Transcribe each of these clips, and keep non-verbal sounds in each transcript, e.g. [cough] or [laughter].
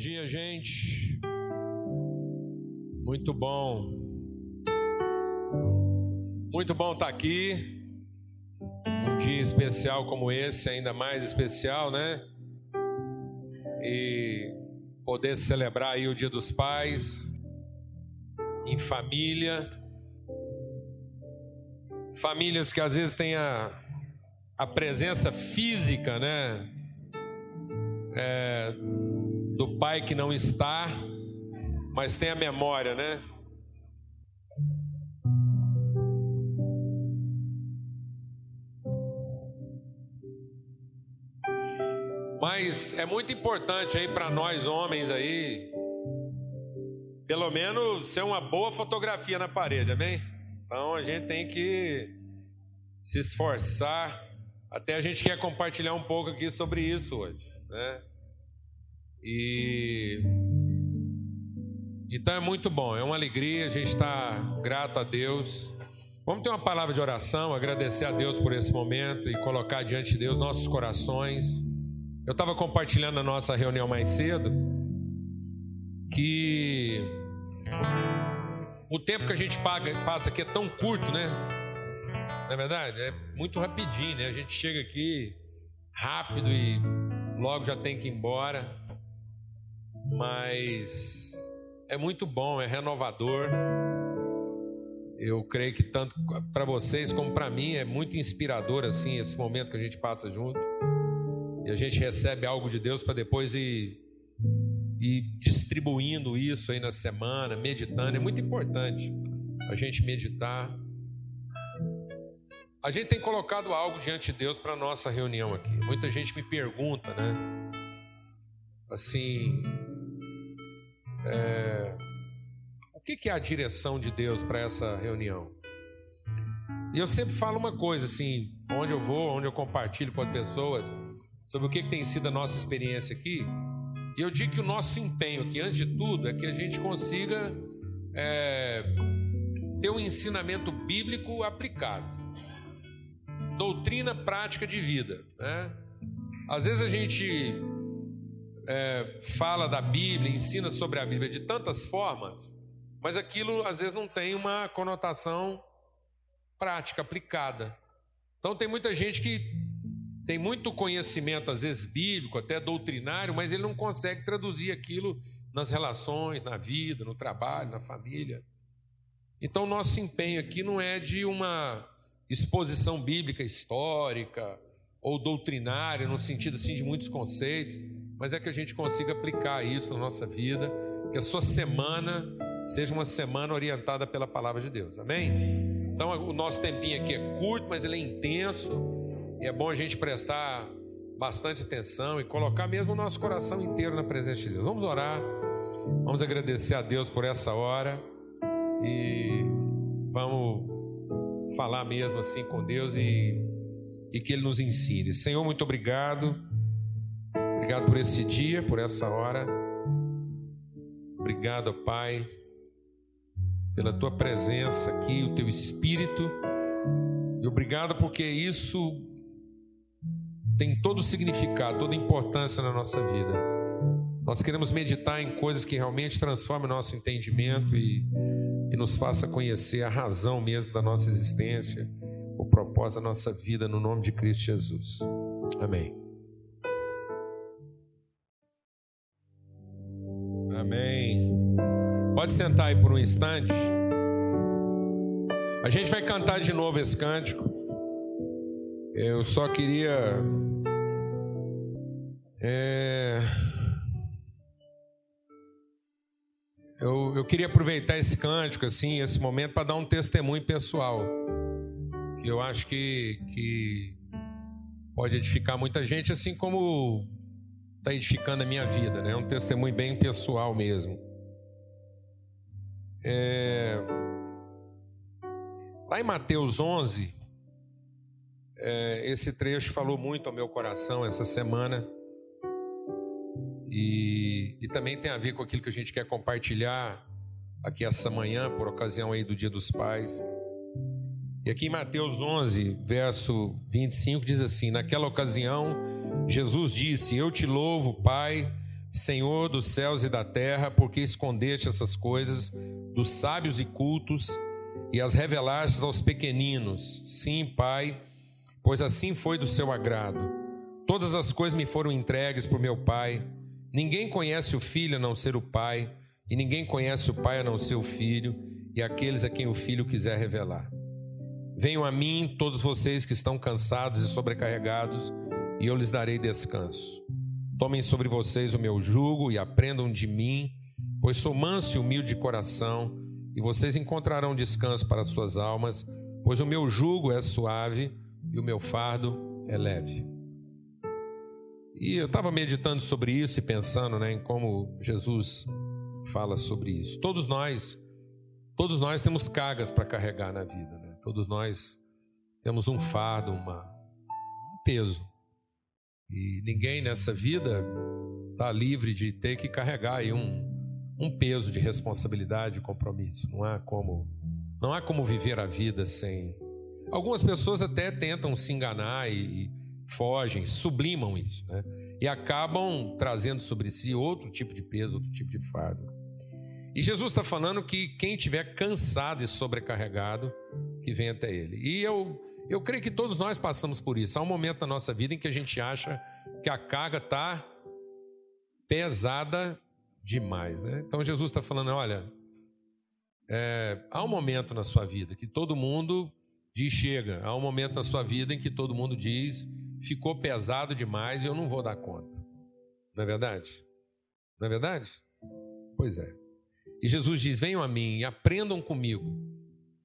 Dia, gente. Muito bom. Muito bom estar aqui. Um dia especial como esse, ainda mais especial, né? E poder celebrar aí o Dia dos Pais em família. Famílias que às vezes têm a, a presença física, né? É, do pai que não está, mas tem a memória, né? Mas é muito importante aí para nós homens aí, pelo menos ser uma boa fotografia na parede, amém? Então a gente tem que se esforçar. Até a gente quer compartilhar um pouco aqui sobre isso hoje, né? E então é muito bom, é uma alegria, a gente está grato a Deus. Vamos ter uma palavra de oração, agradecer a Deus por esse momento e colocar diante de Deus nossos corações. Eu estava compartilhando na nossa reunião mais cedo que o tempo que a gente paga, passa aqui é tão curto, né? Não é verdade? É muito rapidinho, né? A gente chega aqui rápido e logo já tem que ir embora mas é muito bom, é renovador. Eu creio que tanto para vocês como para mim é muito inspirador assim esse momento que a gente passa junto e a gente recebe algo de Deus para depois ir, distribuindo isso aí na semana, meditando. É muito importante a gente meditar. A gente tem colocado algo diante de Deus para nossa reunião aqui. Muita gente me pergunta, né? Assim, é, o que, que é a direção de Deus para essa reunião? E eu sempre falo uma coisa assim, onde eu vou, onde eu compartilho com as pessoas sobre o que, que tem sido a nossa experiência aqui. E eu digo que o nosso empenho aqui, antes de tudo, é que a gente consiga é, ter um ensinamento bíblico aplicado, doutrina prática de vida. Né? Às vezes a gente é, fala da Bíblia, ensina sobre a Bíblia de tantas formas, mas aquilo às vezes não tem uma conotação prática, aplicada. Então tem muita gente que tem muito conhecimento, às vezes bíblico, até doutrinário, mas ele não consegue traduzir aquilo nas relações, na vida, no trabalho, na família. Então, nosso empenho aqui não é de uma exposição bíblica histórica ou doutrinária, no sentido assim de muitos conceitos, mas é que a gente consiga aplicar isso na nossa vida, que a sua semana seja uma semana orientada pela palavra de Deus, amém? Então o nosso tempinho aqui é curto, mas ele é intenso, e é bom a gente prestar bastante atenção e colocar mesmo o nosso coração inteiro na presença de Deus. Vamos orar, vamos agradecer a Deus por essa hora e vamos falar mesmo assim com Deus e, e que Ele nos ensine. Senhor, muito obrigado Obrigado por esse dia, por essa hora. Obrigado, Pai, pela tua presença aqui, o teu espírito. E obrigado porque isso tem todo o significado, toda a importância na nossa vida. Nós queremos meditar em coisas que realmente transformem nosso entendimento e, e nos faça conhecer a razão mesmo da nossa existência, o propósito da nossa vida, no nome de Cristo Jesus. Amém. Amém. Pode sentar aí por um instante. A gente vai cantar de novo esse cântico. Eu só queria. É... Eu, eu queria aproveitar esse cântico, assim, esse momento, para dar um testemunho pessoal. Que eu acho que, que pode edificar muita gente, assim como está edificando a minha vida, né? É um testemunho bem pessoal mesmo. É... Lá em Mateus 11, é, esse trecho falou muito ao meu coração essa semana. E, e também tem a ver com aquilo que a gente quer compartilhar aqui essa manhã, por ocasião aí do Dia dos Pais. E aqui em Mateus 11, verso 25, diz assim: Naquela ocasião, Jesus disse: Eu te louvo, Pai, Senhor dos céus e da terra, porque escondeste essas coisas dos sábios e cultos e as revelastes aos pequeninos. Sim, Pai, pois assim foi do seu agrado. Todas as coisas me foram entregues por meu Pai. Ninguém conhece o Filho a não ser o Pai, e ninguém conhece o Pai a não ser o Filho, e aqueles a quem o Filho quiser revelar. Venham a mim todos vocês que estão cansados e sobrecarregados, e eu lhes darei descanso. Tomem sobre vocês o meu jugo e aprendam de mim, pois sou manso e humilde de coração, e vocês encontrarão descanso para suas almas, pois o meu jugo é suave e o meu fardo é leve. E eu estava meditando sobre isso e pensando né, em como Jesus fala sobre isso. Todos nós, todos nós temos cargas para carregar na vida. Né? Todos nós temos um fardo, uma, um peso. E ninguém nessa vida está livre de ter que carregar aí um, um peso de responsabilidade e compromisso. Não há como não há como viver a vida sem. Algumas pessoas até tentam se enganar e, e fogem, sublimam isso, né? E acabam trazendo sobre si outro tipo de peso, outro tipo de fardo. E Jesus está falando que quem tiver cansado e sobrecarregado, que venha até Ele. E eu eu creio que todos nós passamos por isso. Há um momento na nossa vida em que a gente acha que a carga está pesada demais. Né? Então Jesus está falando: olha, é, há um momento na sua vida que todo mundo diz chega. Há um momento na sua vida em que todo mundo diz ficou pesado demais e eu não vou dar conta. Não é verdade? Não é verdade? Pois é. E Jesus diz: venham a mim e aprendam comigo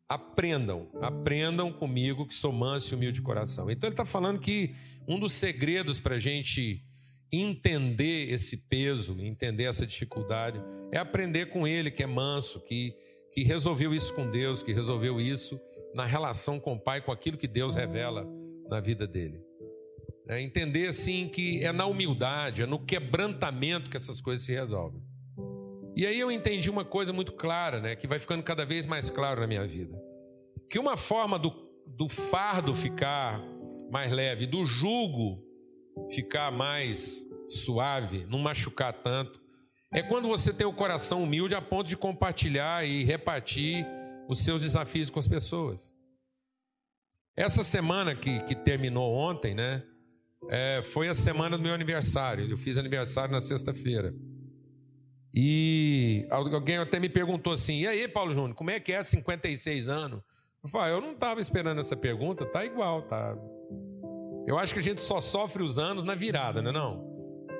aprendam, aprendam comigo que sou manso e humilde de coração. Então ele está falando que um dos segredos para a gente entender esse peso, entender essa dificuldade, é aprender com ele que é manso, que, que resolveu isso com Deus, que resolveu isso na relação com o Pai, com aquilo que Deus revela na vida dele. É entender assim que é na humildade, é no quebrantamento que essas coisas se resolvem. E aí eu entendi uma coisa muito clara, né, que vai ficando cada vez mais claro na minha vida. Que uma forma do, do fardo ficar mais leve, do jugo ficar mais suave, não machucar tanto, é quando você tem o coração humilde a ponto de compartilhar e repartir os seus desafios com as pessoas. Essa semana que, que terminou ontem, né? É, foi a semana do meu aniversário. Eu fiz aniversário na sexta-feira. E alguém até me perguntou assim: e aí, Paulo Júnior, como é que é 56 anos? Eu falei: ah, eu não estava esperando essa pergunta, tá igual, tá. Eu acho que a gente só sofre os anos na virada, não é? Não?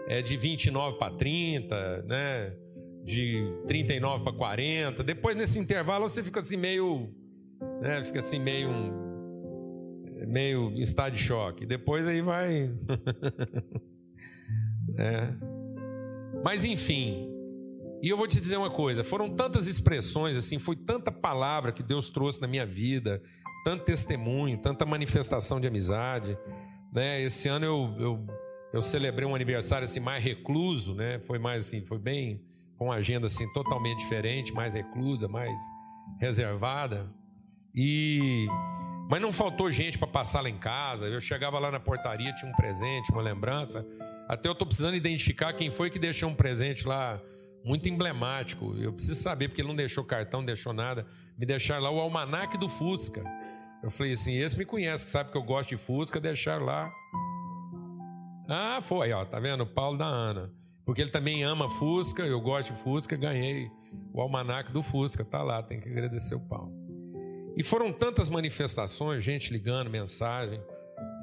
É de 29 para 30, né? De 39 para 40. Depois, nesse intervalo, você fica assim meio. Né? Fica assim meio. Meio estado de choque. Depois aí vai. [laughs] é. Mas enfim, e eu vou te dizer uma coisa: foram tantas expressões, assim, foi tanta palavra que Deus trouxe na minha vida, tanto testemunho, tanta manifestação de amizade. Né? Esse ano eu, eu, eu celebrei um aniversário assim, mais recluso, né? foi mais assim, foi bem com uma agenda assim, totalmente diferente, mais reclusa, mais reservada. E mas não faltou gente para passar lá em casa. Eu chegava lá na portaria, tinha um presente, uma lembrança. Até eu estou precisando identificar quem foi que deixou um presente lá muito emblemático. Eu preciso saber, porque ele não deixou cartão, não deixou nada. Me deixaram lá o almanaque do Fusca. Eu falei assim: esse me conhece, sabe que eu gosto de Fusca, deixaram lá. Ah, foi, ó, tá vendo? Paulo da Ana. Porque ele também ama Fusca, eu gosto de Fusca, ganhei o almanaque do Fusca, tá lá, tem que agradecer o Paulo. E foram tantas manifestações, gente ligando, mensagem.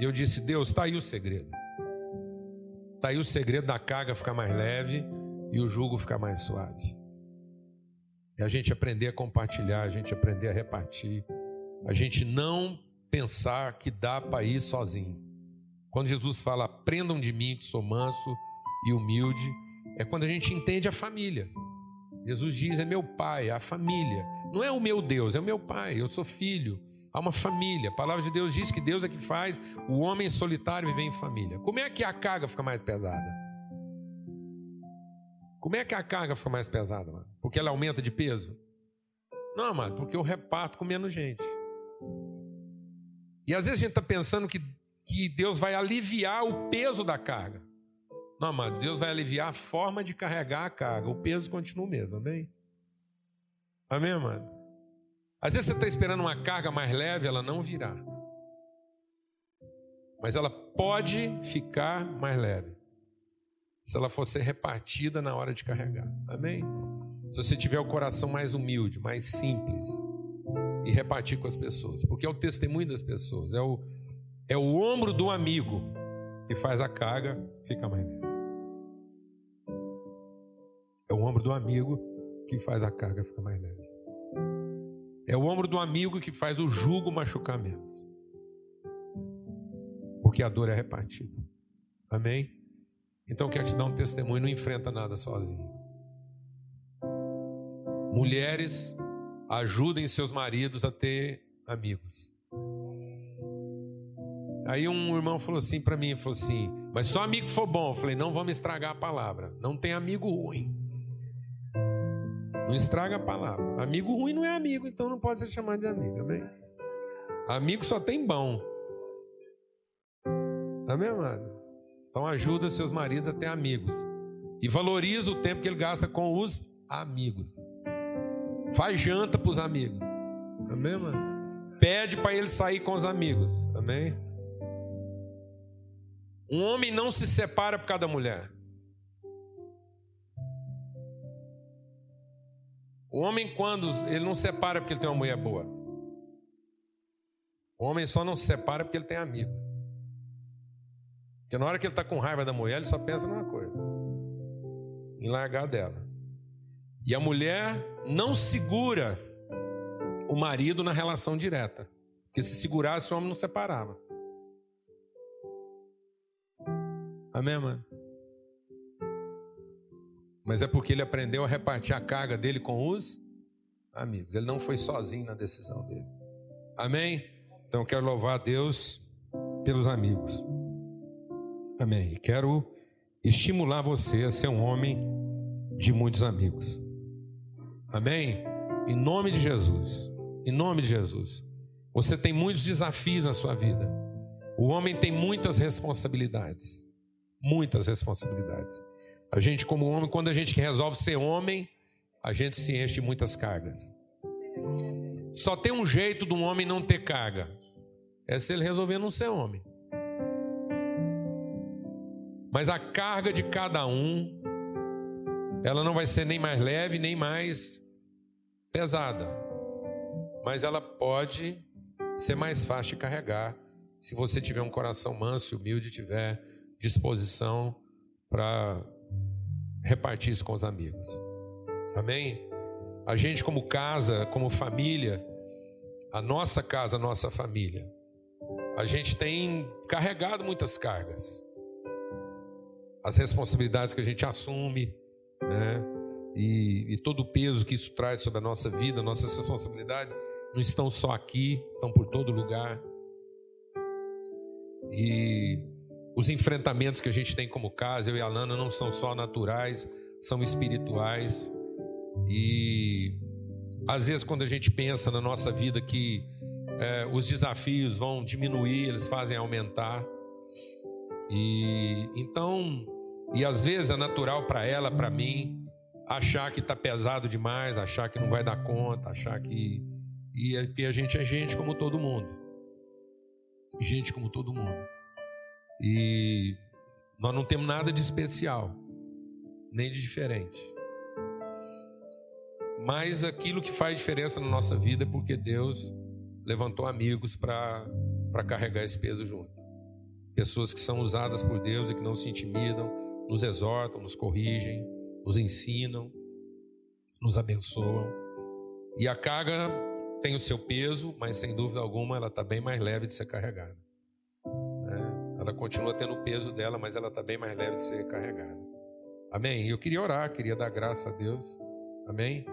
Eu disse: Deus, tá aí o segredo. Tá aí o segredo da carga ficar mais leve e o jugo ficar mais suave. É a gente aprender a compartilhar, a gente aprender a repartir, a gente não pensar que dá para ir sozinho. Quando Jesus fala, aprendam de mim que sou manso e humilde, é quando a gente entende a família. Jesus diz: é meu pai, a família. Não é o meu Deus, é o meu pai, eu sou filho. Há uma família. A palavra de Deus diz que Deus é que faz o homem solitário viver em família. Como é que a carga fica mais pesada? Como é que a carga fica mais pesada, mano? Porque ela aumenta de peso? Não, mano, porque eu reparto com menos gente. E às vezes a gente está pensando que, que Deus vai aliviar o peso da carga. Não, amados, Deus vai aliviar a forma de carregar a carga. O peso continua o mesmo, amém? Amém, amado? Às vezes você está esperando uma carga mais leve, ela não virá. Mas ela pode ficar mais leve. Se ela for ser repartida na hora de carregar. Amém? Se você tiver o coração mais humilde, mais simples, e repartir com as pessoas, porque é o testemunho das pessoas, é o, é o ombro do amigo que faz a carga ficar mais leve. É o ombro do amigo que faz a carga ficar mais leve. É o ombro do amigo que faz o jugo machucar menos. Porque a dor é repartida. Amém? Então quero te dar um testemunho, não enfrenta nada sozinho. Mulheres, ajudem seus maridos a ter amigos. Aí um irmão falou assim para mim, falou assim: "Mas só amigo for bom". Eu falei: "Não vamos estragar a palavra. Não tem amigo ruim. Não estraga a palavra. Amigo ruim não é amigo, então não pode ser chamado de amigo, amém? Amigo só tem bom. Amém, amado? Então ajuda seus maridos a ter amigos. E valoriza o tempo que ele gasta com os amigos. Faz janta para os amigos. Amém, mano? Pede para ele sair com os amigos. Amém? Um homem não se separa por cada mulher. O homem, quando ele não separa porque ele tem uma mulher boa. O homem só não se separa porque ele tem amigos. Porque na hora que ele está com raiva da mulher, ele só pensa numa coisa: em largar dela. E a mulher não segura o marido na relação direta. Porque se segurasse, o homem não separava. Amém, mano? Mas é porque ele aprendeu a repartir a carga dele com os amigos. Ele não foi sozinho na decisão dele. Amém? Então eu quero louvar a Deus pelos amigos. Amém. Quero estimular você a ser um homem de muitos amigos. Amém? Em nome de Jesus. Em nome de Jesus. Você tem muitos desafios na sua vida. O homem tem muitas responsabilidades. Muitas responsabilidades. A gente, como homem, quando a gente resolve ser homem, a gente se enche de muitas cargas. Só tem um jeito de um homem não ter carga: é se ele resolver não ser homem. Mas a carga de cada um, ela não vai ser nem mais leve, nem mais pesada, mas ela pode ser mais fácil de carregar se você tiver um coração manso e humilde, tiver disposição para repartir isso com os amigos. Amém? A gente, como casa, como família, a nossa casa, a nossa família, a gente tem carregado muitas cargas. As responsabilidades que a gente assume, né? e, e todo o peso que isso traz sobre a nossa vida, nossas responsabilidades, não estão só aqui, estão por todo lugar. E os enfrentamentos que a gente tem como casa, eu e a Lana, não são só naturais, são espirituais. E às vezes, quando a gente pensa na nossa vida que é, os desafios vão diminuir, eles fazem aumentar. E então, e às vezes é natural para ela, para mim, achar que está pesado demais, achar que não vai dar conta, achar que. E a gente é gente como todo mundo. Gente como todo mundo. E nós não temos nada de especial, nem de diferente. Mas aquilo que faz diferença na nossa vida é porque Deus levantou amigos para carregar esse peso junto. Pessoas que são usadas por Deus e que não se intimidam, nos exortam, nos corrigem, nos ensinam, nos abençoam. E a carga tem o seu peso, mas sem dúvida alguma ela está bem mais leve de ser carregada. É, ela continua tendo o peso dela, mas ela está bem mais leve de ser carregada. Amém? Eu queria orar, queria dar graça a Deus. Amém?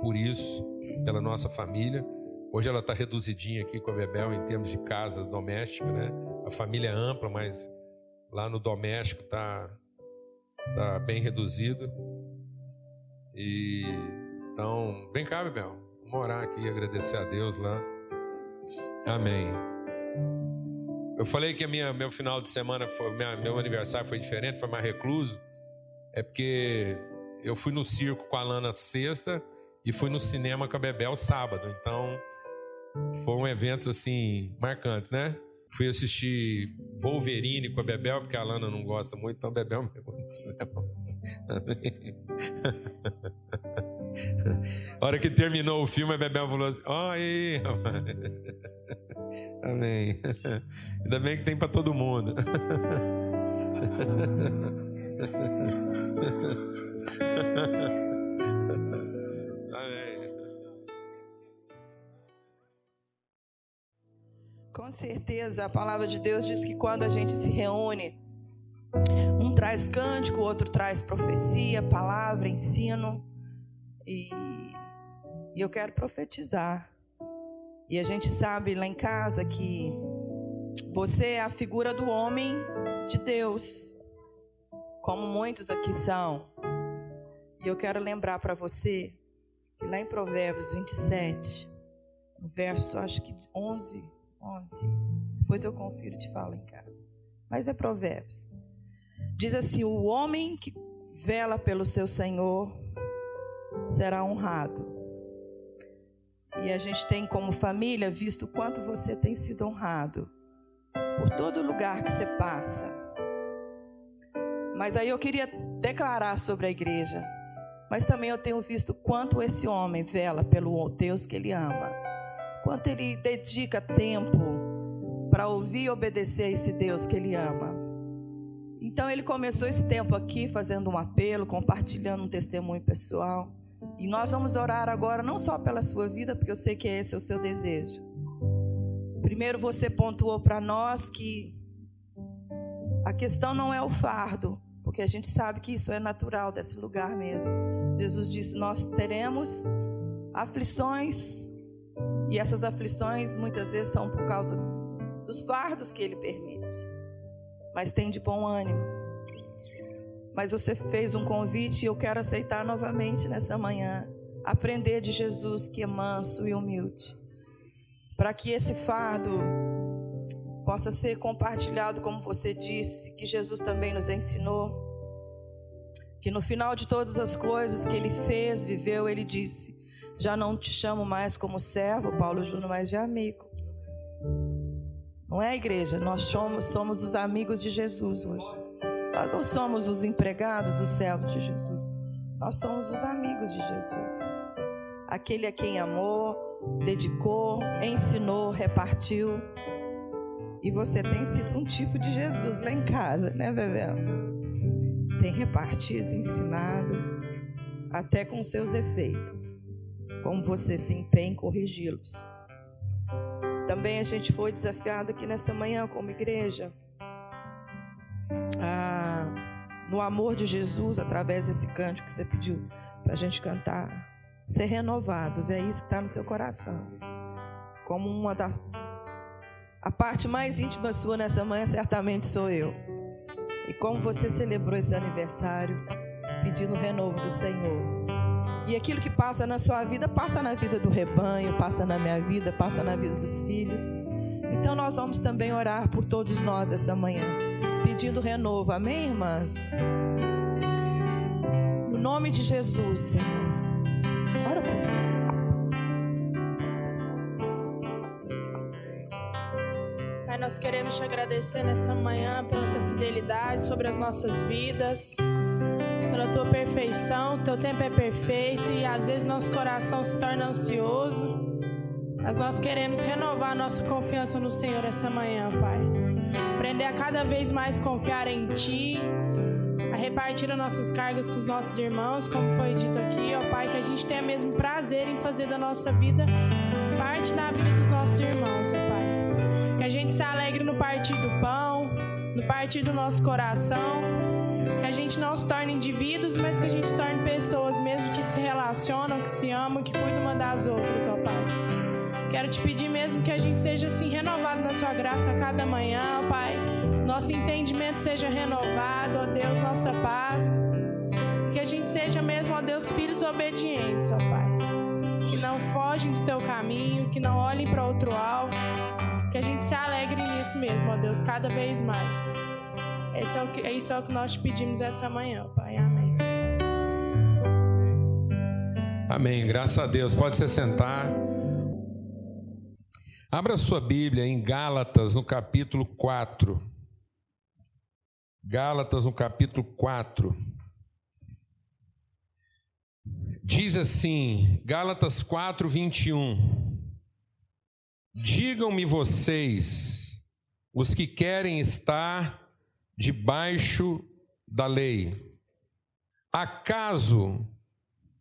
Por isso, pela nossa família. Hoje ela está reduzidinha aqui com a Bebel em termos de casa doméstica, né? A família é ampla, mas lá no doméstico está Está bem reduzido. E então, vem cá, Bebel. Vamos orar aqui e agradecer a Deus lá. Amém. Eu falei que a minha, meu final de semana, foi, minha, meu aniversário foi diferente, foi mais recluso. É porque eu fui no circo com a Lana sexta e fui no cinema com a Bebel sábado. Então, foram eventos assim marcantes, né? Fui assistir Wolverine com a Bebel, porque a Lana não gosta muito, então a Bebel me. [laughs] A hora que terminou o filme, a Bebel falou assim: Ó, aí, rapaz. Amém. Ainda bem que tem para todo mundo. [laughs] Com certeza, a palavra de Deus diz que quando a gente se reúne, um traz cântico, o outro traz profecia, palavra, ensino. E, e eu quero profetizar. E a gente sabe lá em casa que você é a figura do homem de Deus, como muitos aqui são. E eu quero lembrar para você que lá em Provérbios 27, no verso acho que 11, 11. Depois eu confiro e te falo em casa. Mas é Provérbios. Diz assim: O homem que vela pelo seu Senhor será honrado. E a gente tem como família visto o quanto você tem sido honrado por todo lugar que você passa. Mas aí eu queria declarar sobre a igreja. Mas também eu tenho visto quanto esse homem vela pelo Deus que ele ama quanto ele dedica tempo para ouvir e obedecer a esse Deus que ele ama. Então ele começou esse tempo aqui fazendo um apelo, compartilhando um testemunho pessoal. E nós vamos orar agora não só pela sua vida, porque eu sei que esse é o seu desejo. Primeiro você pontuou para nós que a questão não é o fardo, porque a gente sabe que isso é natural desse lugar mesmo. Jesus disse: Nós teremos aflições, e essas aflições muitas vezes são por causa dos fardos que ele permite. Mas tem de bom ânimo. Mas você fez um convite e eu quero aceitar novamente nessa manhã. Aprender de Jesus que é manso e humilde. Para que esse fardo possa ser compartilhado, como você disse, que Jesus também nos ensinou. Que no final de todas as coisas que ele fez, viveu, ele disse: já não te chamo mais como servo, Paulo Júnior, mas de amigo. Não é, igreja? Nós somos, somos os amigos de Jesus hoje. Nós não somos os empregados, os servos de Jesus. Nós somos os amigos de Jesus. Aquele a quem amou, dedicou, ensinou, repartiu. E você tem sido um tipo de Jesus lá em casa, né, Bebel? Tem repartido, ensinado, até com seus defeitos como você se empenha em corrigi-los. Também a gente foi desafiado aqui nesta manhã, como igreja, no amor de Jesus, através desse cântico que você pediu para a gente cantar, ser renovados. É isso que está no seu coração. Como uma da. A parte mais íntima sua nessa manhã certamente sou eu. E como você celebrou esse aniversário, pedindo o renovo do Senhor. E aquilo que passa na sua vida, passa na vida do rebanho, passa na minha vida, passa na vida dos filhos. Então nós vamos também orar por todos nós essa manhã, pedindo renovo. Amém, irmãs? No nome de Jesus, Senhor. Ora por Pai, nós queremos te agradecer nessa manhã pela tua fidelidade sobre as nossas vidas pela tua perfeição. Teu tempo é perfeito e às vezes nosso coração se torna ansioso. Mas nós queremos renovar nossa confiança no Senhor essa manhã, Pai. Aprender a cada vez mais confiar em Ti, a repartir as nossas cargas com os nossos irmãos, como foi dito aqui, ó Pai, que a gente tenha mesmo prazer em fazer da nossa vida parte da vida dos nossos irmãos, ó Pai. Que a gente se alegre no partir do pão, no partir do nosso coração a gente não se torne indivíduos, mas que a gente se torne pessoas mesmo que se relacionam, que se amam, que cuidam uma das outras, ó Pai. Quero te pedir mesmo que a gente seja assim renovado na sua graça a cada manhã, ó Pai. Nosso entendimento seja renovado, ó Deus, nossa paz. Que a gente seja mesmo, ó Deus, filhos obedientes, ó Pai. Que não fogem do teu caminho, que não olhem para outro alvo, Que a gente se alegre nisso mesmo, ó Deus, cada vez mais. Esse é o que, isso é o que nós pedimos essa manhã, Pai. Amém. Amém. Graças a Deus. Pode se sentar. Abra sua Bíblia em Gálatas, no capítulo 4. Gálatas, no capítulo 4. Diz assim, Gálatas 4, 21. Digam-me vocês, os que querem estar debaixo da lei, acaso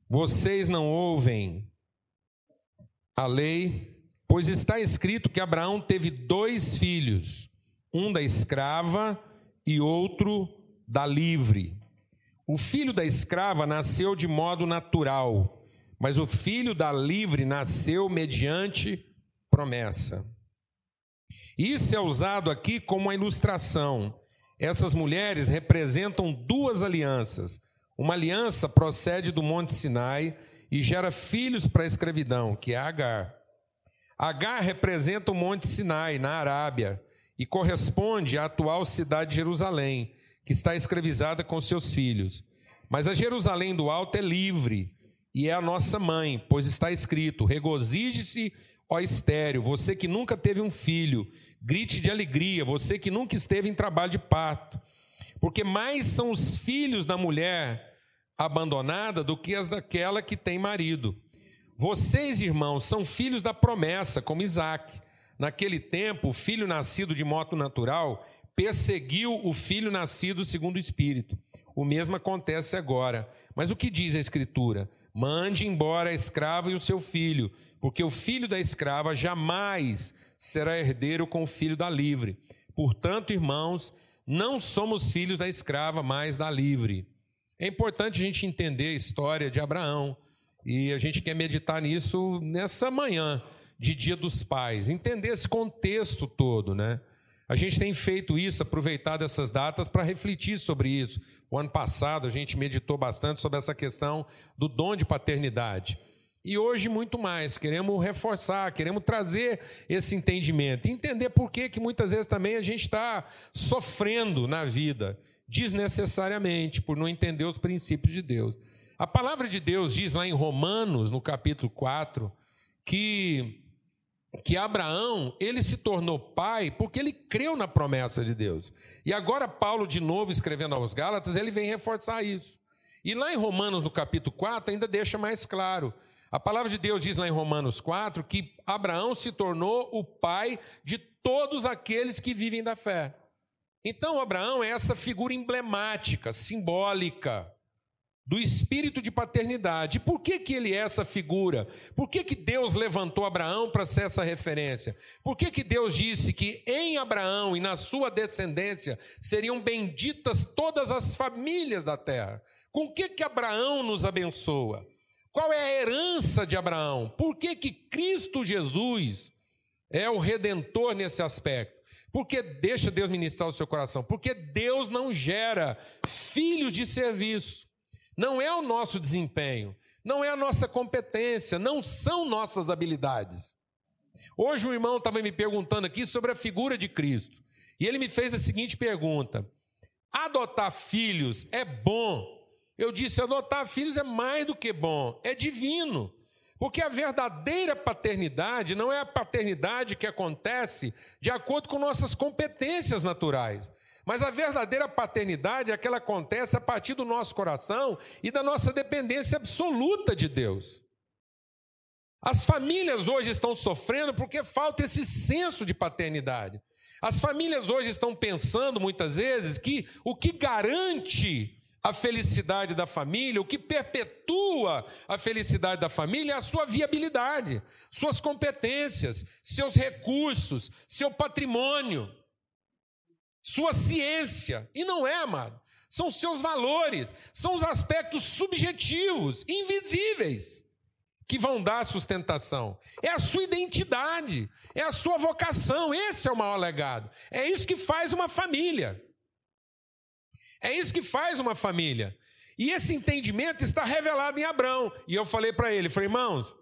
vocês não ouvem a lei? Pois está escrito que Abraão teve dois filhos, um da escrava e outro da livre. O filho da escrava nasceu de modo natural, mas o filho da livre nasceu mediante promessa. Isso é usado aqui como uma ilustração. Essas mulheres representam duas alianças. Uma aliança procede do Monte Sinai e gera filhos para a escravidão, que é Agar. Agar representa o Monte Sinai, na Arábia, e corresponde à atual cidade de Jerusalém, que está escravizada com seus filhos. Mas a Jerusalém do Alto é livre e é a nossa mãe, pois está escrito: regozije-se, ó estéreo, você que nunca teve um filho, grite de alegria, você que nunca esteve em trabalho de parto. Porque mais são os filhos da mulher abandonada do que as daquela que tem marido. Vocês, irmãos, são filhos da promessa, como Isaac. Naquele tempo, o filho nascido de moto natural perseguiu o filho nascido segundo o Espírito. O mesmo acontece agora. Mas o que diz a Escritura? Mande embora a escrava e o seu filho, porque o filho da escrava jamais será herdeiro com o filho da livre. Portanto, irmãos, não somos filhos da escrava, mas da livre. É importante a gente entender a história de Abraão e a gente quer meditar nisso nessa manhã de Dia dos Pais, entender esse contexto todo, né? A gente tem feito isso, aproveitado essas datas para refletir sobre isso. O ano passado a gente meditou bastante sobre essa questão do dom de paternidade. E hoje muito mais, queremos reforçar, queremos trazer esse entendimento, entender por que, que muitas vezes também a gente está sofrendo na vida, desnecessariamente, por não entender os princípios de Deus. A palavra de Deus diz lá em Romanos, no capítulo 4, que que Abraão, ele se tornou pai porque ele creu na promessa de Deus. E agora Paulo de novo escrevendo aos Gálatas, ele vem reforçar isso. E lá em Romanos no capítulo 4 ainda deixa mais claro. A palavra de Deus diz lá em Romanos 4 que Abraão se tornou o pai de todos aqueles que vivem da fé. Então Abraão é essa figura emblemática, simbólica do espírito de paternidade. Por que, que ele é essa figura? Por que, que Deus levantou Abraão para ser essa referência? Por que, que Deus disse que em Abraão e na sua descendência seriam benditas todas as famílias da terra? Com que, que Abraão nos abençoa? Qual é a herança de Abraão? Por que, que Cristo Jesus é o redentor nesse aspecto? Porque deixa Deus ministrar o seu coração. Porque Deus não gera filhos de serviço. Não é o nosso desempenho, não é a nossa competência, não são nossas habilidades. Hoje um irmão estava me perguntando aqui sobre a figura de Cristo. E ele me fez a seguinte pergunta: adotar filhos é bom? Eu disse: adotar filhos é mais do que bom, é divino. Porque a verdadeira paternidade não é a paternidade que acontece de acordo com nossas competências naturais. Mas a verdadeira paternidade é aquela que acontece a partir do nosso coração e da nossa dependência absoluta de Deus. As famílias hoje estão sofrendo porque falta esse senso de paternidade. As famílias hoje estão pensando muitas vezes que o que garante a felicidade da família, o que perpetua a felicidade da família é a sua viabilidade, suas competências, seus recursos, seu patrimônio sua ciência. E não é, amado. São seus valores, são os aspectos subjetivos, invisíveis, que vão dar sustentação. É a sua identidade, é a sua vocação. Esse é o maior legado. É isso que faz uma família. É isso que faz uma família. E esse entendimento está revelado em Abraão. E eu falei para ele, falei, irmãos,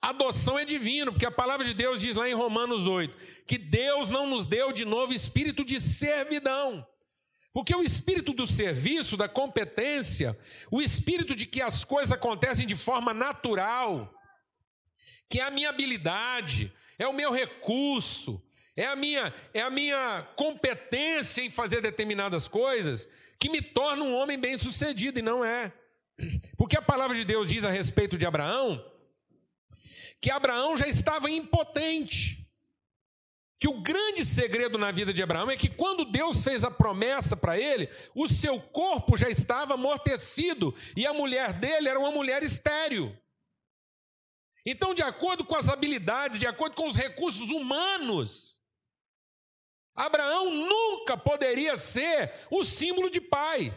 adoção é divino, porque a palavra de Deus diz lá em Romanos 8 que Deus não nos deu de novo espírito de servidão. Porque o espírito do serviço, da competência, o espírito de que as coisas acontecem de forma natural, que é a minha habilidade, é o meu recurso, é a minha, é a minha competência em fazer determinadas coisas, que me torna um homem bem-sucedido, e não é. Porque a palavra de Deus diz a respeito de Abraão que Abraão já estava impotente. Que o grande segredo na vida de Abraão é que quando Deus fez a promessa para ele, o seu corpo já estava amortecido e a mulher dele era uma mulher estéril. Então, de acordo com as habilidades, de acordo com os recursos humanos, Abraão nunca poderia ser o símbolo de pai.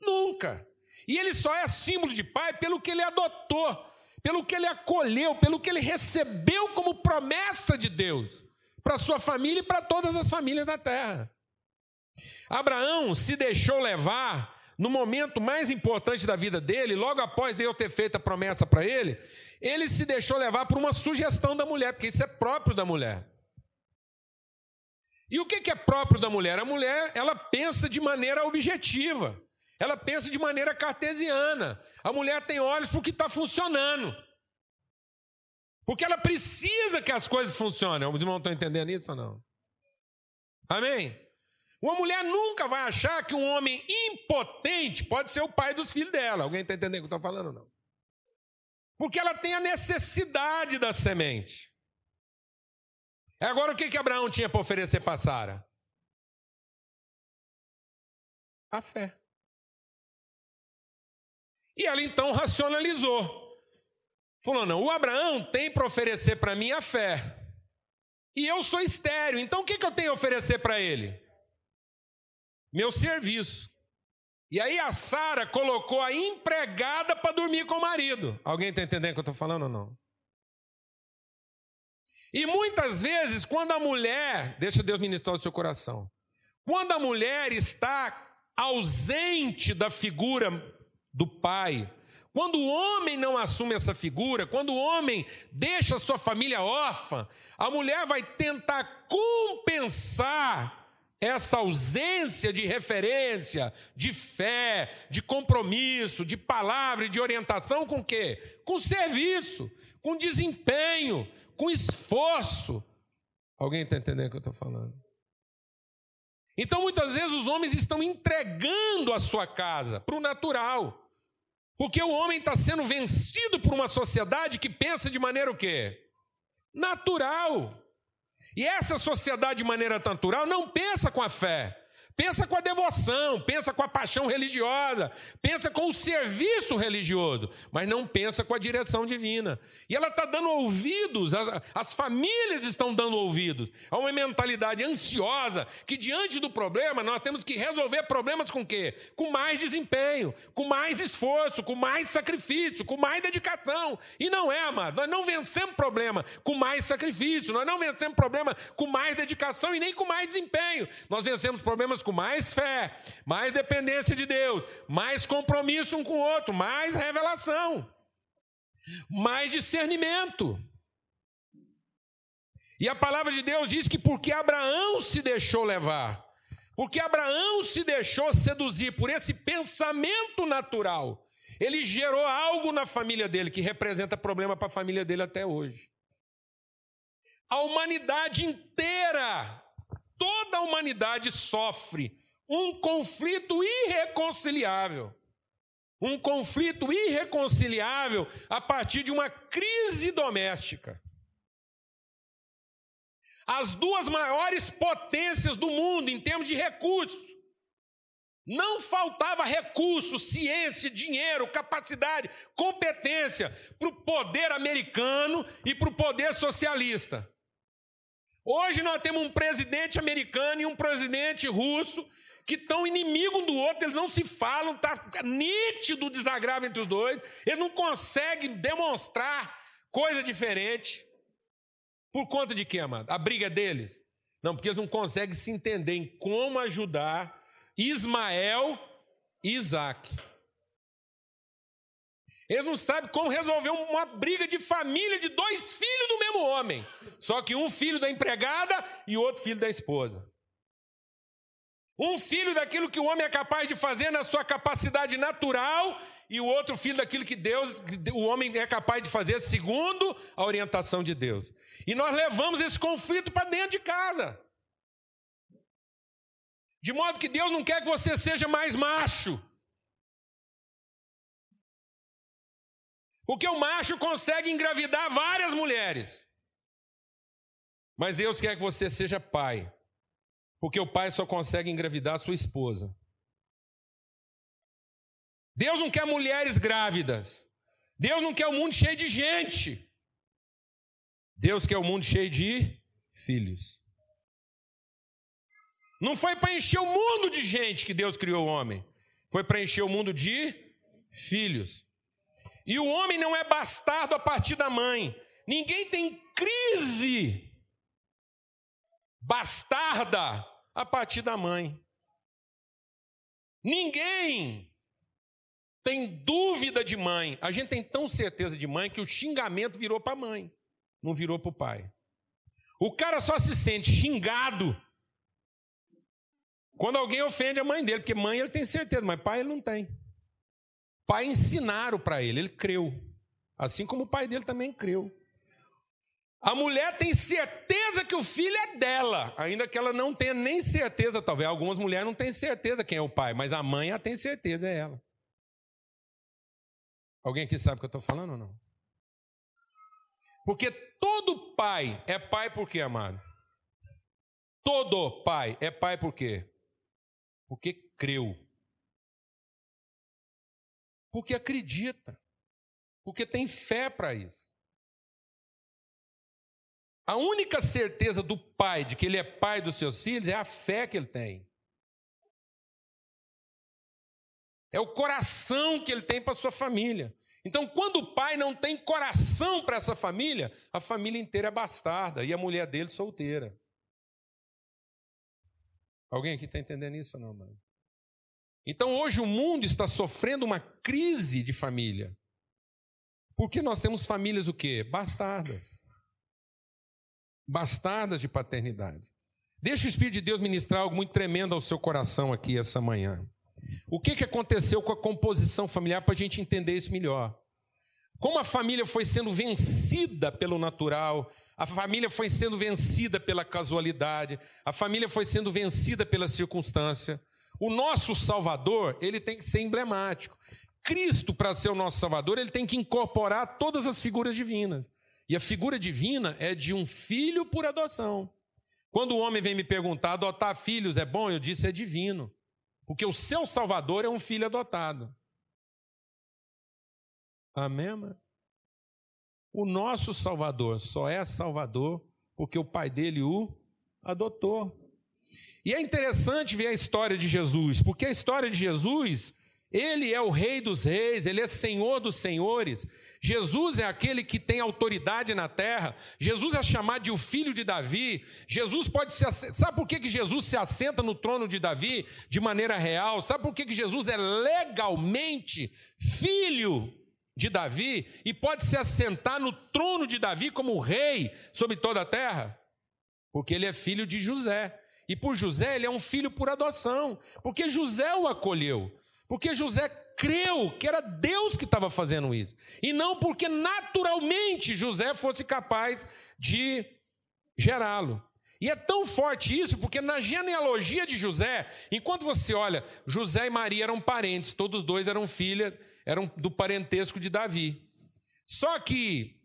Nunca. E ele só é símbolo de pai pelo que ele adotou, pelo que ele acolheu, pelo que ele recebeu como promessa de Deus para sua família e para todas as famílias da terra. Abraão se deixou levar no momento mais importante da vida dele, logo após Deus ter feito a promessa para ele, ele se deixou levar por uma sugestão da mulher, porque isso é próprio da mulher. E o que é próprio da mulher? A mulher, ela pensa de maneira objetiva. Ela pensa de maneira cartesiana. A mulher tem olhos para o que está funcionando. Porque ela precisa que as coisas funcionem. Os irmãos estão entendendo isso ou não? Amém? Uma mulher nunca vai achar que um homem impotente pode ser o pai dos filhos dela. Alguém está entendendo o que eu estou falando ou não? Porque ela tem a necessidade da semente. Agora o que, que Abraão tinha para oferecer para Sara? A fé. E ela então racionalizou. Falou: não, o Abraão tem para oferecer para mim a fé. E eu sou estéreo, então o que, que eu tenho a oferecer para ele? Meu serviço. E aí a Sara colocou a empregada para dormir com o marido. Alguém está entendendo o que eu estou falando ou não? E muitas vezes, quando a mulher, deixa Deus ministrar o seu coração, quando a mulher está ausente da figura do pai. Quando o homem não assume essa figura, quando o homem deixa sua família órfã, a mulher vai tentar compensar essa ausência de referência, de fé, de compromisso, de palavra e de orientação com quê? Com serviço, com desempenho, com esforço. Alguém está entendendo o que eu estou falando? Então, muitas vezes, os homens estão entregando a sua casa para o natural. Porque o homem está sendo vencido por uma sociedade que pensa de maneira o quê? Natural. E essa sociedade, de maneira natural, não pensa com a fé. Pensa com a devoção, pensa com a paixão religiosa, pensa com o serviço religioso, mas não pensa com a direção divina. E ela está dando ouvidos, as, as, famílias estão dando ouvidos a uma mentalidade ansiosa que, diante do problema, nós temos que resolver problemas com quê? Com mais desempenho, com mais esforço, com mais sacrifício, com mais dedicação. E não é, amado, nós não vencemos problema com mais sacrifício, nós não vencemos problema com mais dedicação e nem com mais desempenho. Nós vencemos problemas com com mais fé, mais dependência de Deus, mais compromisso um com o outro, mais revelação, mais discernimento. E a palavra de Deus diz que porque Abraão se deixou levar, porque Abraão se deixou seduzir por esse pensamento natural, ele gerou algo na família dele que representa problema para a família dele até hoje. A humanidade inteira toda a humanidade sofre um conflito irreconciliável. Um conflito irreconciliável a partir de uma crise doméstica. As duas maiores potências do mundo em termos de recursos. Não faltava recurso, ciência, dinheiro, capacidade, competência para o poder americano e para o poder socialista. Hoje nós temos um presidente americano e um presidente russo que estão inimigo um do outro, eles não se falam, está nítido o desagravo entre os dois, eles não conseguem demonstrar coisa diferente. Por conta de quê, amado? A briga deles? Não, porque eles não conseguem se entender em como ajudar Ismael e Isaac. Eles não sabem como resolver uma briga de família de dois filhos do mesmo homem. Só que um filho da empregada e outro filho da esposa. Um filho daquilo que o homem é capaz de fazer na sua capacidade natural e o outro filho daquilo que Deus, o homem é capaz de fazer segundo a orientação de Deus. E nós levamos esse conflito para dentro de casa. De modo que Deus não quer que você seja mais macho. Porque o macho consegue engravidar várias mulheres. Mas Deus quer que você seja pai. Porque o pai só consegue engravidar a sua esposa. Deus não quer mulheres grávidas. Deus não quer o um mundo cheio de gente. Deus quer o um mundo cheio de filhos. Não foi para encher o mundo de gente que Deus criou o homem. Foi para encher o mundo de filhos. E o homem não é bastardo a partir da mãe. Ninguém tem crise bastarda a partir da mãe. Ninguém tem dúvida de mãe. A gente tem tão certeza de mãe que o xingamento virou para a mãe, não virou para o pai. O cara só se sente xingado quando alguém ofende a mãe dele, porque mãe ele tem certeza, mas pai ele não tem. Pai ensinaram para ele, ele creu. Assim como o pai dele também creu. A mulher tem certeza que o filho é dela, ainda que ela não tenha nem certeza, talvez. Algumas mulheres não têm certeza quem é o pai, mas a mãe ela tem certeza, é ela. Alguém aqui sabe o que eu estou falando ou não? Porque todo pai é pai por quê, amado? Todo pai é pai por quê? Porque creu. Porque acredita. Porque tem fé para isso. A única certeza do pai de que ele é pai dos seus filhos é a fé que ele tem. É o coração que ele tem para sua família. Então, quando o pai não tem coração para essa família, a família inteira é bastarda e a mulher dele solteira. Alguém aqui está entendendo isso ou não, mano? Então, hoje o mundo está sofrendo uma crise de família. Porque nós temos famílias o quê? Bastardas. Bastardas de paternidade. Deixa o Espírito de Deus ministrar algo muito tremendo ao seu coração aqui essa manhã. O que, que aconteceu com a composição familiar para a gente entender isso melhor? Como a família foi sendo vencida pelo natural, a família foi sendo vencida pela casualidade, a família foi sendo vencida pela circunstância. O nosso Salvador, ele tem que ser emblemático. Cristo, para ser o nosso Salvador, ele tem que incorporar todas as figuras divinas. E a figura divina é de um filho por adoção. Quando o homem vem me perguntar, adotar filhos é bom? Eu disse, é divino. Porque o seu Salvador é um filho adotado. Amém? Mano? O nosso Salvador só é Salvador porque o pai dele o adotou. E é interessante ver a história de Jesus, porque a história de Jesus ele é o Rei dos Reis, ele é Senhor dos Senhores. Jesus é aquele que tem autoridade na terra. Jesus é chamado de o filho de Davi. Jesus pode se sabe por que, que Jesus se assenta no trono de Davi de maneira real? Sabe por que, que Jesus é legalmente filho de Davi e pode se assentar no trono de Davi como rei sobre toda a terra? Porque ele é filho de José. E por José ele é um filho por adoção, porque José o acolheu. Porque José creu que era Deus que estava fazendo isso. E não porque naturalmente José fosse capaz de gerá-lo. E é tão forte isso, porque na genealogia de José, enquanto você olha, José e Maria eram parentes, todos dois eram filhas, eram do parentesco de Davi. Só que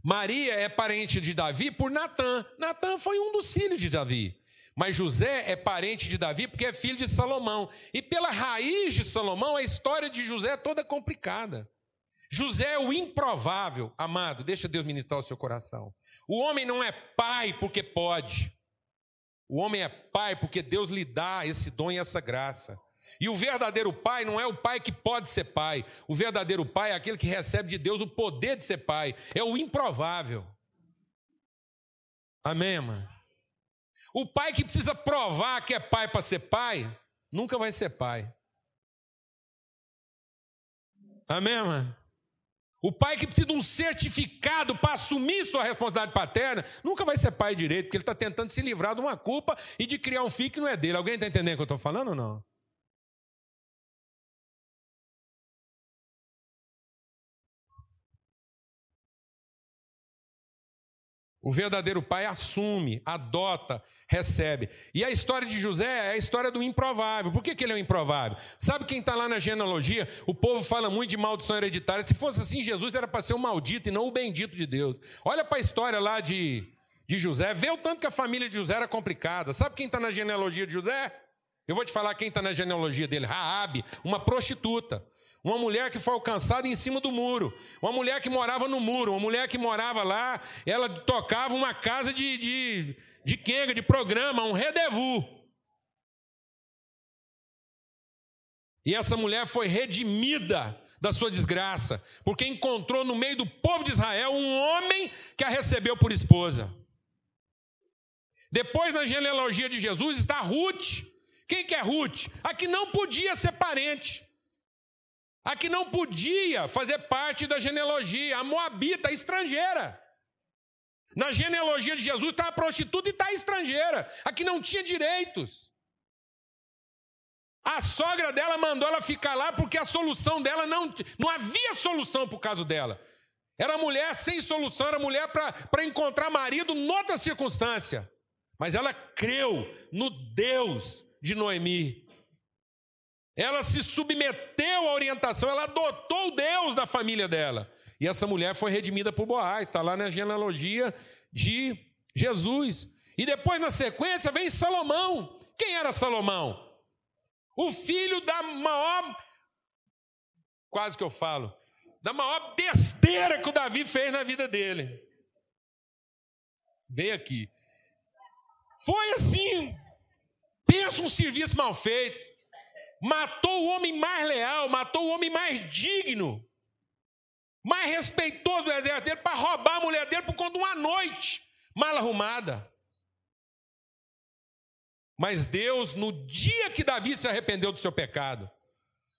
Maria é parente de Davi por Natã. Natã foi um dos filhos de Davi. Mas José é parente de Davi porque é filho de Salomão. E pela raiz de Salomão, a história de José é toda complicada. José é o improvável, amado, deixa Deus ministrar o seu coração. O homem não é pai porque pode. O homem é pai porque Deus lhe dá esse dom e essa graça. E o verdadeiro pai não é o pai que pode ser pai. O verdadeiro pai é aquele que recebe de Deus o poder de ser pai. É o improvável. Amém, mano? O pai que precisa provar que é pai para ser pai, nunca vai ser pai. Amém, mano? O pai que precisa de um certificado para assumir sua responsabilidade paterna, nunca vai ser pai direito, porque ele está tentando se livrar de uma culpa e de criar um filho que não é dele. Alguém está entendendo o que eu estou falando ou não? O verdadeiro pai assume, adota, recebe. E a história de José é a história do improvável. Por que, que ele é um improvável? Sabe quem está lá na genealogia? O povo fala muito de maldição hereditária. Se fosse assim, Jesus era para ser o maldito e não o bendito de Deus. Olha para a história lá de, de José. Vê o tanto que a família de José era complicada. Sabe quem está na genealogia de José? Eu vou te falar quem está na genealogia dele. Raabe, uma prostituta. Uma mulher que foi alcançada em cima do muro. Uma mulher que morava no muro. Uma mulher que morava lá. Ela tocava uma casa de, de, de quenga, de programa, um rendezvous. E essa mulher foi redimida da sua desgraça, porque encontrou no meio do povo de Israel um homem que a recebeu por esposa. Depois, na genealogia de Jesus, está Ruth. Quem que é Ruth? A que não podia ser parente a que não podia fazer parte da genealogia, a moabita, estrangeira. Na genealogia de Jesus está a prostituta e está a estrangeira, a que não tinha direitos. A sogra dela mandou ela ficar lá porque a solução dela não, não havia solução o caso dela. Era mulher sem solução, era mulher para encontrar marido noutra circunstância. Mas ela creu no Deus de Noemi. Ela se submeteu à orientação, ela adotou Deus da família dela. E essa mulher foi redimida por Boaz, está lá na genealogia de Jesus. E depois, na sequência, vem Salomão. Quem era Salomão? O filho da maior. Quase que eu falo. Da maior besteira que o Davi fez na vida dele. Vem aqui. Foi assim. Pensa um serviço mal feito matou o homem mais leal, matou o homem mais digno, mais respeitoso do exército dele para roubar a mulher dele por conta de uma noite mal arrumada. Mas Deus, no dia que Davi se arrependeu do seu pecado,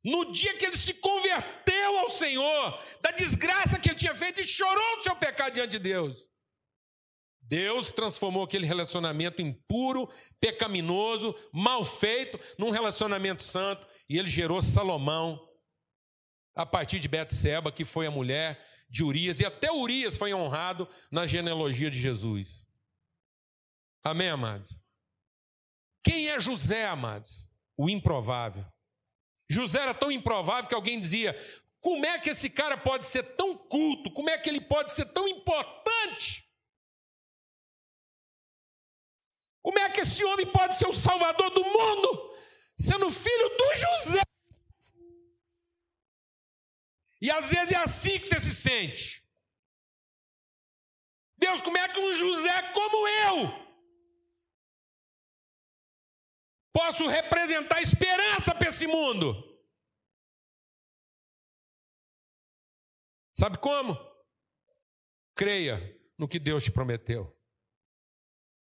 no dia que ele se converteu ao Senhor, da desgraça que ele tinha feito e chorou do seu pecado diante de Deus, Deus transformou aquele relacionamento impuro, pecaminoso, mal feito, num relacionamento santo, e ele gerou Salomão a partir de Betseba, que foi a mulher de Urias, e até Urias foi honrado na genealogia de Jesus. Amém, amados? Quem é José, amados? O improvável. José era tão improvável que alguém dizia: como é que esse cara pode ser tão culto? Como é que ele pode ser tão importante? Como é que esse homem pode ser o salvador do mundo, sendo filho do José? E às vezes é assim que você se sente. Deus, como é que um José como eu posso representar esperança para esse mundo? Sabe como? Creia no que Deus te prometeu.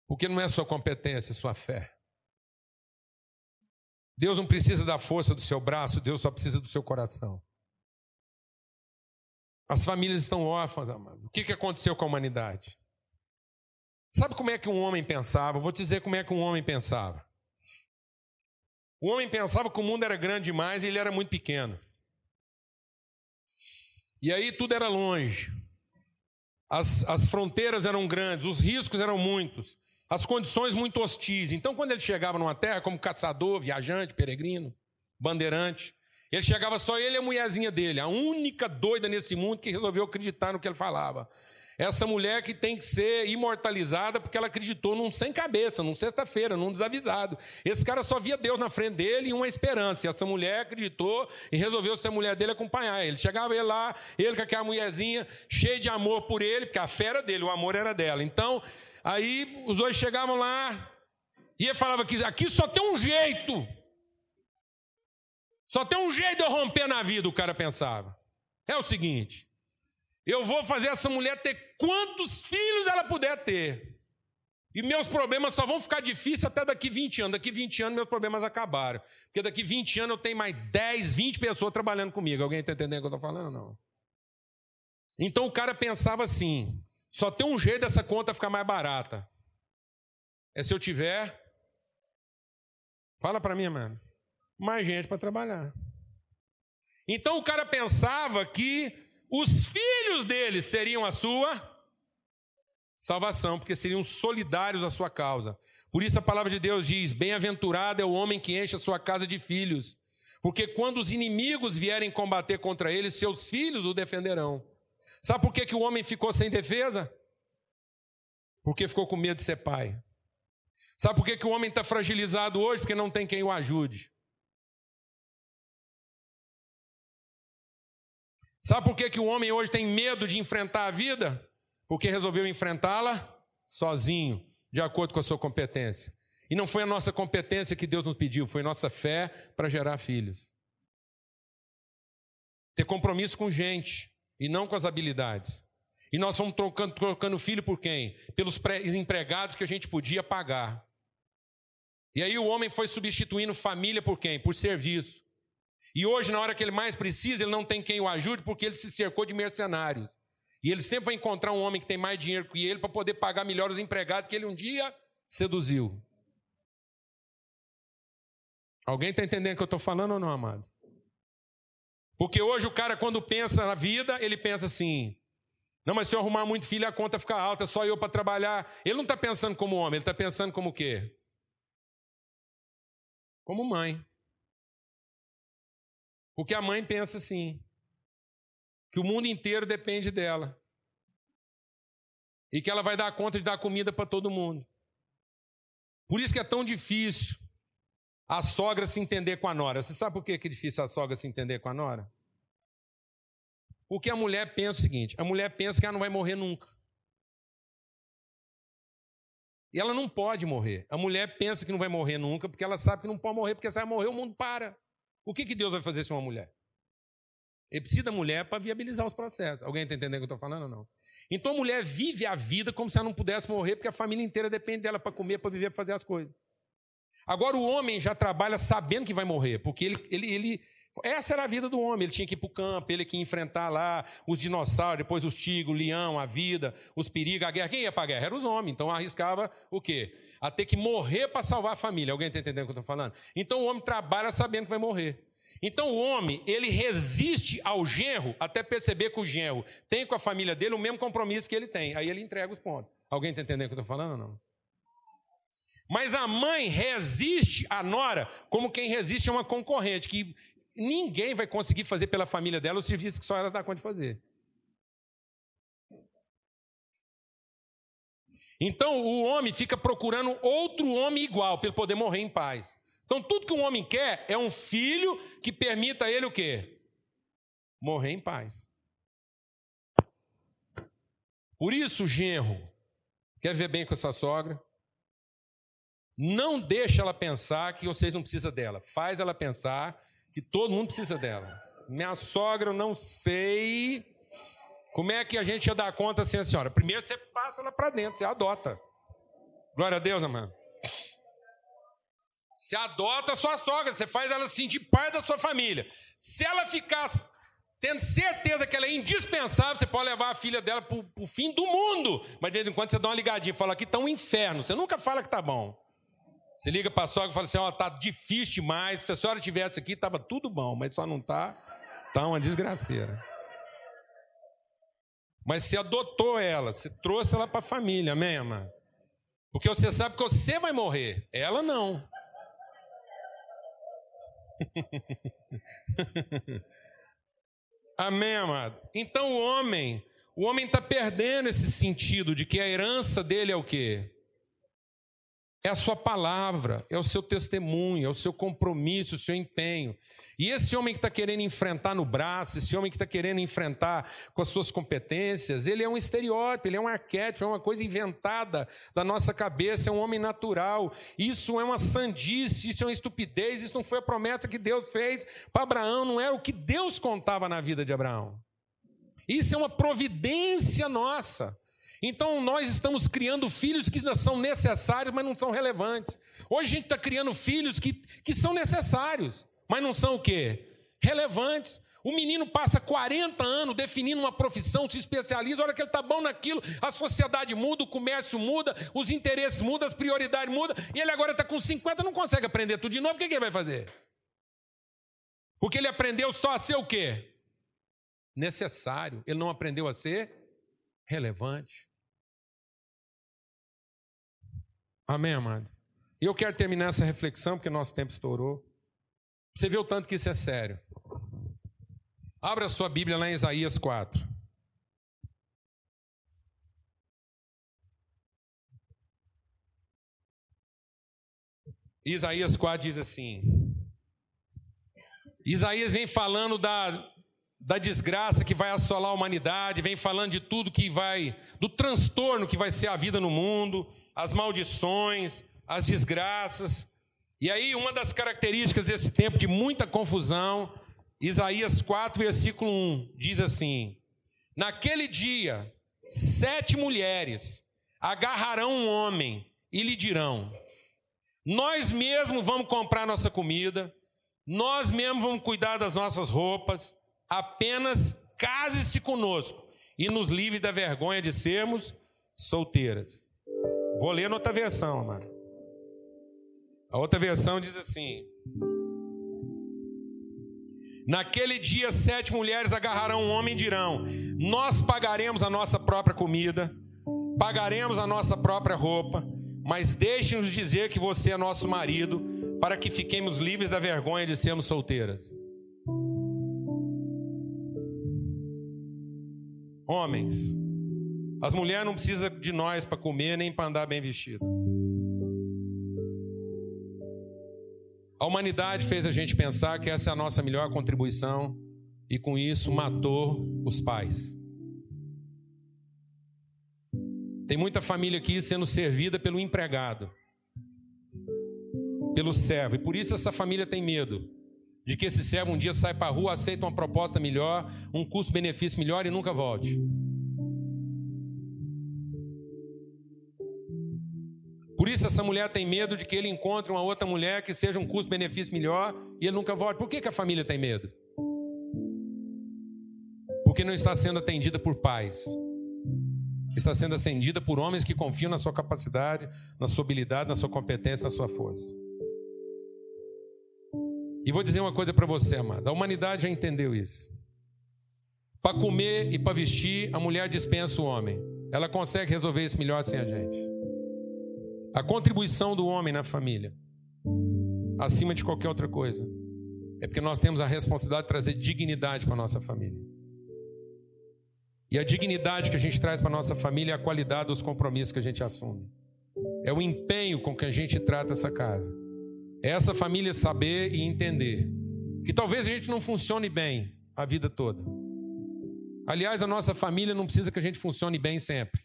Porque não é sua competência, é sua fé. Deus não precisa da força do seu braço, Deus só precisa do seu coração. As famílias estão órfãs, amados. O que, que aconteceu com a humanidade? Sabe como é que um homem pensava? vou te dizer como é que um homem pensava. O homem pensava que o mundo era grande demais e ele era muito pequeno. E aí tudo era longe. As, as fronteiras eram grandes, os riscos eram muitos as condições muito hostis. Então, quando ele chegava numa terra como caçador, viajante, peregrino, bandeirante, ele chegava só ele e a mulherzinha dele, a única doida nesse mundo que resolveu acreditar no que ele falava. Essa mulher que tem que ser imortalizada porque ela acreditou num sem cabeça, num sexta-feira, num desavisado. Esse cara só via Deus na frente dele e uma esperança. E essa mulher acreditou e resolveu ser a mulher dele acompanhar ele. Chegava ele lá, ele com aquela mulherzinha, cheio de amor por ele, porque a fera dele, o amor era dela. Então, Aí os dois chegavam lá e ele falava que aqui só tem um jeito. Só tem um jeito de eu romper na vida, o cara pensava. É o seguinte: eu vou fazer essa mulher ter quantos filhos ela puder ter. E meus problemas só vão ficar difíceis até daqui 20 anos. Daqui 20 anos meus problemas acabaram. Porque daqui 20 anos eu tenho mais 10, 20 pessoas trabalhando comigo. Alguém está entendendo o que eu estou falando? Não. Então o cara pensava assim: só tem um jeito dessa conta ficar mais barata. É se eu tiver. Fala para mim, mano. Mais gente para trabalhar. Então o cara pensava que os filhos dele seriam a sua salvação, porque seriam solidários à sua causa. Por isso a palavra de Deus diz: Bem-aventurado é o homem que enche a sua casa de filhos, porque quando os inimigos vierem combater contra ele, seus filhos o defenderão. Sabe por que, que o homem ficou sem defesa? Porque ficou com medo de ser pai. Sabe por que, que o homem está fragilizado hoje? Porque não tem quem o ajude. Sabe por que, que o homem hoje tem medo de enfrentar a vida? Porque resolveu enfrentá-la sozinho, de acordo com a sua competência. E não foi a nossa competência que Deus nos pediu, foi nossa fé para gerar filhos. Ter compromisso com gente e não com as habilidades. E nós fomos trocando, trocando filho por quem? Pelos empregados que a gente podia pagar. E aí o homem foi substituindo família por quem? Por serviço. E hoje, na hora que ele mais precisa, ele não tem quem o ajude porque ele se cercou de mercenários. E ele sempre vai encontrar um homem que tem mais dinheiro que ele para poder pagar melhor os empregados que ele um dia seduziu. Alguém está entendendo o que eu estou falando ou não, amado? Porque hoje o cara, quando pensa na vida, ele pensa assim: não, mas se eu arrumar muito filho, a conta fica alta, só eu para trabalhar. Ele não está pensando como homem, ele está pensando como o quê? Como mãe. Porque a mãe pensa assim: que o mundo inteiro depende dela. E que ela vai dar conta de dar comida para todo mundo. Por isso que é tão difícil a sogra se entender com a nora. Você sabe por que é difícil a sogra se entender com a nora? Porque a mulher pensa o seguinte: a mulher pensa que ela não vai morrer nunca. E ela não pode morrer. A mulher pensa que não vai morrer nunca, porque ela sabe que não pode morrer, porque se ela morrer, o mundo para. O que, que Deus vai fazer se uma mulher? Ele precisa da mulher para viabilizar os processos. Alguém está entendendo o que eu estou falando ou não? Então a mulher vive a vida como se ela não pudesse morrer, porque a família inteira depende dela para comer, para viver, para fazer as coisas. Agora o homem já trabalha sabendo que vai morrer, porque ele, ele, ele essa era a vida do homem. Ele tinha que ir para o campo, ele que enfrentar lá os dinossauros, depois os tigres, o leão, a vida, os perigos, a guerra. Quem ia para a guerra? Eram os homens. Então arriscava o quê? A ter que morrer para salvar a família. Alguém está entendendo o que eu estou falando? Então o homem trabalha sabendo que vai morrer. Então o homem, ele resiste ao genro até perceber que o genro tem com a família dele o mesmo compromisso que ele tem. Aí ele entrega os pontos. Alguém está entendendo o que eu estou falando ou não? Mas a mãe resiste à nora como quem resiste a uma concorrente, que ninguém vai conseguir fazer pela família dela o serviço que só ela dá conta de fazer. Então o homem fica procurando outro homem igual para ele poder morrer em paz. Então tudo que um homem quer é um filho que permita a ele o quê? Morrer em paz. Por isso, genro, quer ver bem com essa sogra? Não deixa ela pensar que vocês não precisam dela. Faz ela pensar que todo mundo precisa dela. Minha sogra, eu não sei como é que a gente ia dar conta assim, a senhora. Primeiro você passa ela para dentro, você adota. Glória a Deus, amado. Você adota a sua sogra, você faz ela sentir parte da sua família. Se ela ficar tendo certeza que ela é indispensável, você pode levar a filha dela para o fim do mundo. Mas de vez em quando você dá uma ligadinha e fala: aqui está um inferno. Você nunca fala que está bom. Você liga para a sogra e fala assim: ó, oh, tá difícil demais. Se a senhora tivesse aqui, estava tudo bom, mas só não está. Está uma desgraceira. Mas você adotou ela, você trouxe ela para a família, amém, amado? Porque você sabe que você vai morrer, ela não. [laughs] Amém, amado? Então o homem, o homem está perdendo esse sentido de que a herança dele é o quê? É a sua palavra, é o seu testemunho, é o seu compromisso, o seu empenho. E esse homem que está querendo enfrentar no braço, esse homem que está querendo enfrentar com as suas competências, ele é um estereótipo, ele é um arquétipo, é uma coisa inventada da nossa cabeça, é um homem natural. Isso é uma sandice, isso é uma estupidez, isso não foi a promessa que Deus fez para Abraão, não era o que Deus contava na vida de Abraão. Isso é uma providência nossa. Então nós estamos criando filhos que são necessários, mas não são relevantes. Hoje a gente está criando filhos que, que são necessários, mas não são o quê? Relevantes. O menino passa 40 anos definindo uma profissão, se especializa, a hora que ele está bom naquilo, a sociedade muda, o comércio muda, os interesses mudam, as prioridades mudam, e ele agora está com 50 não consegue aprender tudo de novo, o que, que ele vai fazer? Porque ele aprendeu só a ser o quê? Necessário. Ele não aprendeu a ser relevante. Amém, amado? E eu quero terminar essa reflexão, porque nosso tempo estourou. Você vê o tanto que isso é sério. Abra sua Bíblia lá em Isaías 4. Isaías 4 diz assim: Isaías vem falando da, da desgraça que vai assolar a humanidade, vem falando de tudo que vai, do transtorno que vai ser a vida no mundo, as maldições, as desgraças. E aí, uma das características desse tempo de muita confusão Isaías 4, versículo 1 diz assim: Naquele dia, sete mulheres agarrarão um homem e lhe dirão: Nós mesmos vamos comprar nossa comida, nós mesmos vamos cuidar das nossas roupas, apenas case-se conosco e nos livre da vergonha de sermos solteiras. Vou ler na outra versão, amado. A outra versão diz assim: Naquele dia, sete mulheres agarrarão um homem e dirão: Nós pagaremos a nossa própria comida, pagaremos a nossa própria roupa, mas deixe-nos dizer que você é nosso marido, para que fiquemos livres da vergonha de sermos solteiras. Homens, as mulheres não precisam de nós para comer nem para andar bem vestido. A humanidade fez a gente pensar que essa é a nossa melhor contribuição e com isso matou os pais. Tem muita família aqui sendo servida pelo empregado, pelo servo, e por isso essa família tem medo de que esse servo um dia saia para a rua, aceite uma proposta melhor, um custo-benefício melhor e nunca volte. Isso essa mulher tem medo de que ele encontre uma outra mulher que seja um custo-benefício melhor e ele nunca volte. Por que, que a família tem medo? Porque não está sendo atendida por pais. Está sendo atendida por homens que confiam na sua capacidade, na sua habilidade, na sua competência, na sua força. E vou dizer uma coisa para você, amado. A humanidade já entendeu isso. Para comer e para vestir, a mulher dispensa o homem. Ela consegue resolver isso melhor sem a gente. A contribuição do homem na família, acima de qualquer outra coisa, é porque nós temos a responsabilidade de trazer dignidade para a nossa família. E a dignidade que a gente traz para a nossa família é a qualidade dos compromissos que a gente assume. É o empenho com que a gente trata essa casa. É essa família saber e entender que talvez a gente não funcione bem a vida toda. Aliás, a nossa família não precisa que a gente funcione bem sempre.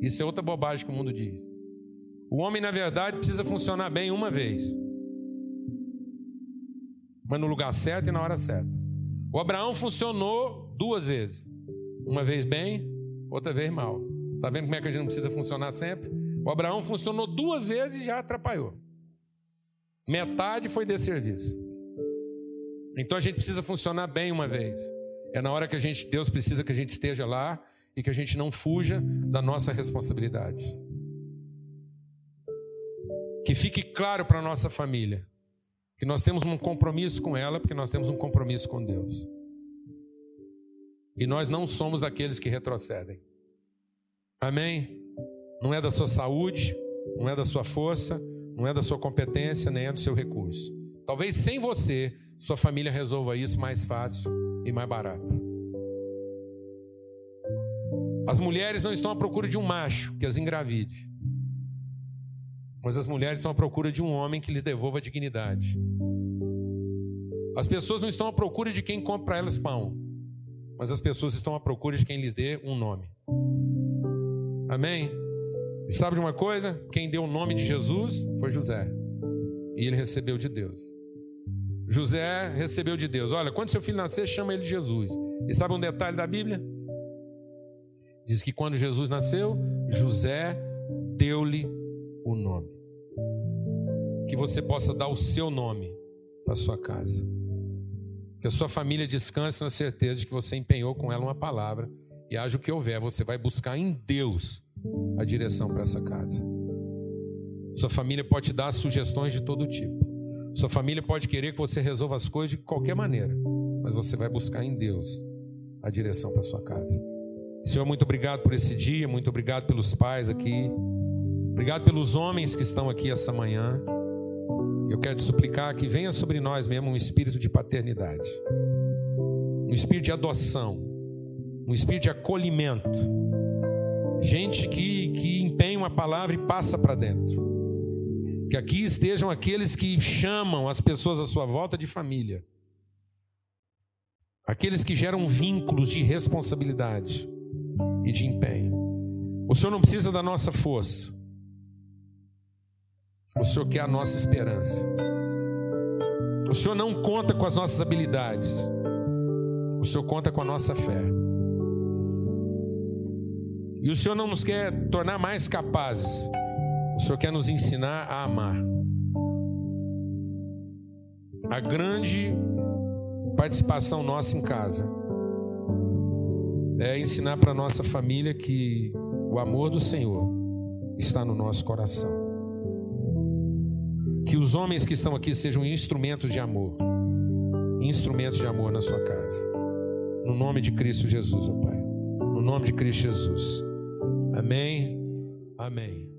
Isso é outra bobagem que o mundo diz. O homem, na verdade, precisa funcionar bem uma vez, mas no lugar certo e na hora certa. O Abraão funcionou duas vezes, uma vez bem, outra vez mal. Está vendo como é que a gente não precisa funcionar sempre? O Abraão funcionou duas vezes e já atrapalhou. Metade foi de serviço. Então a gente precisa funcionar bem uma vez. É na hora que a gente, Deus precisa que a gente esteja lá e que a gente não fuja da nossa responsabilidade. Que fique claro para a nossa família que nós temos um compromisso com ela, porque nós temos um compromisso com Deus. E nós não somos daqueles que retrocedem. Amém? Não é da sua saúde, não é da sua força, não é da sua competência, nem é do seu recurso. Talvez sem você, sua família resolva isso mais fácil e mais barato. As mulheres não estão à procura de um macho que as engravide. Mas as mulheres estão à procura de um homem que lhes devolva a dignidade. As pessoas não estão à procura de quem compra para elas pão, mas as pessoas estão à procura de quem lhes dê um nome. Amém? E sabe de uma coisa? Quem deu o nome de Jesus foi José. E ele recebeu de Deus. José recebeu de Deus. Olha, quando seu filho nascer, chama ele de Jesus. E sabe um detalhe da Bíblia? Diz que quando Jesus nasceu, José deu-lhe o nome que você possa dar o seu nome para sua casa. Que a sua família descanse na certeza de que você empenhou com ela uma palavra e haja o que houver, você vai buscar em Deus a direção para essa casa. Sua família pode te dar sugestões de todo tipo. Sua família pode querer que você resolva as coisas de qualquer maneira, mas você vai buscar em Deus a direção para sua casa. Senhor, muito obrigado por esse dia, muito obrigado pelos pais aqui. Obrigado pelos homens que estão aqui essa manhã. Eu quero te suplicar que venha sobre nós mesmo um espírito de paternidade, um espírito de adoção, um espírito de acolhimento. Gente que, que empenha uma palavra e passa para dentro. Que aqui estejam aqueles que chamam as pessoas à sua volta de família. Aqueles que geram vínculos de responsabilidade e de empenho. O Senhor não precisa da nossa força. O Senhor quer a nossa esperança. O Senhor não conta com as nossas habilidades. O Senhor conta com a nossa fé. E o Senhor não nos quer tornar mais capazes. O Senhor quer nos ensinar a amar. A grande participação nossa em casa é ensinar para nossa família que o amor do Senhor está no nosso coração. Que os homens que estão aqui sejam instrumentos de amor, instrumentos de amor na sua casa. No nome de Cristo Jesus, ó Pai. No nome de Cristo Jesus. Amém. Amém.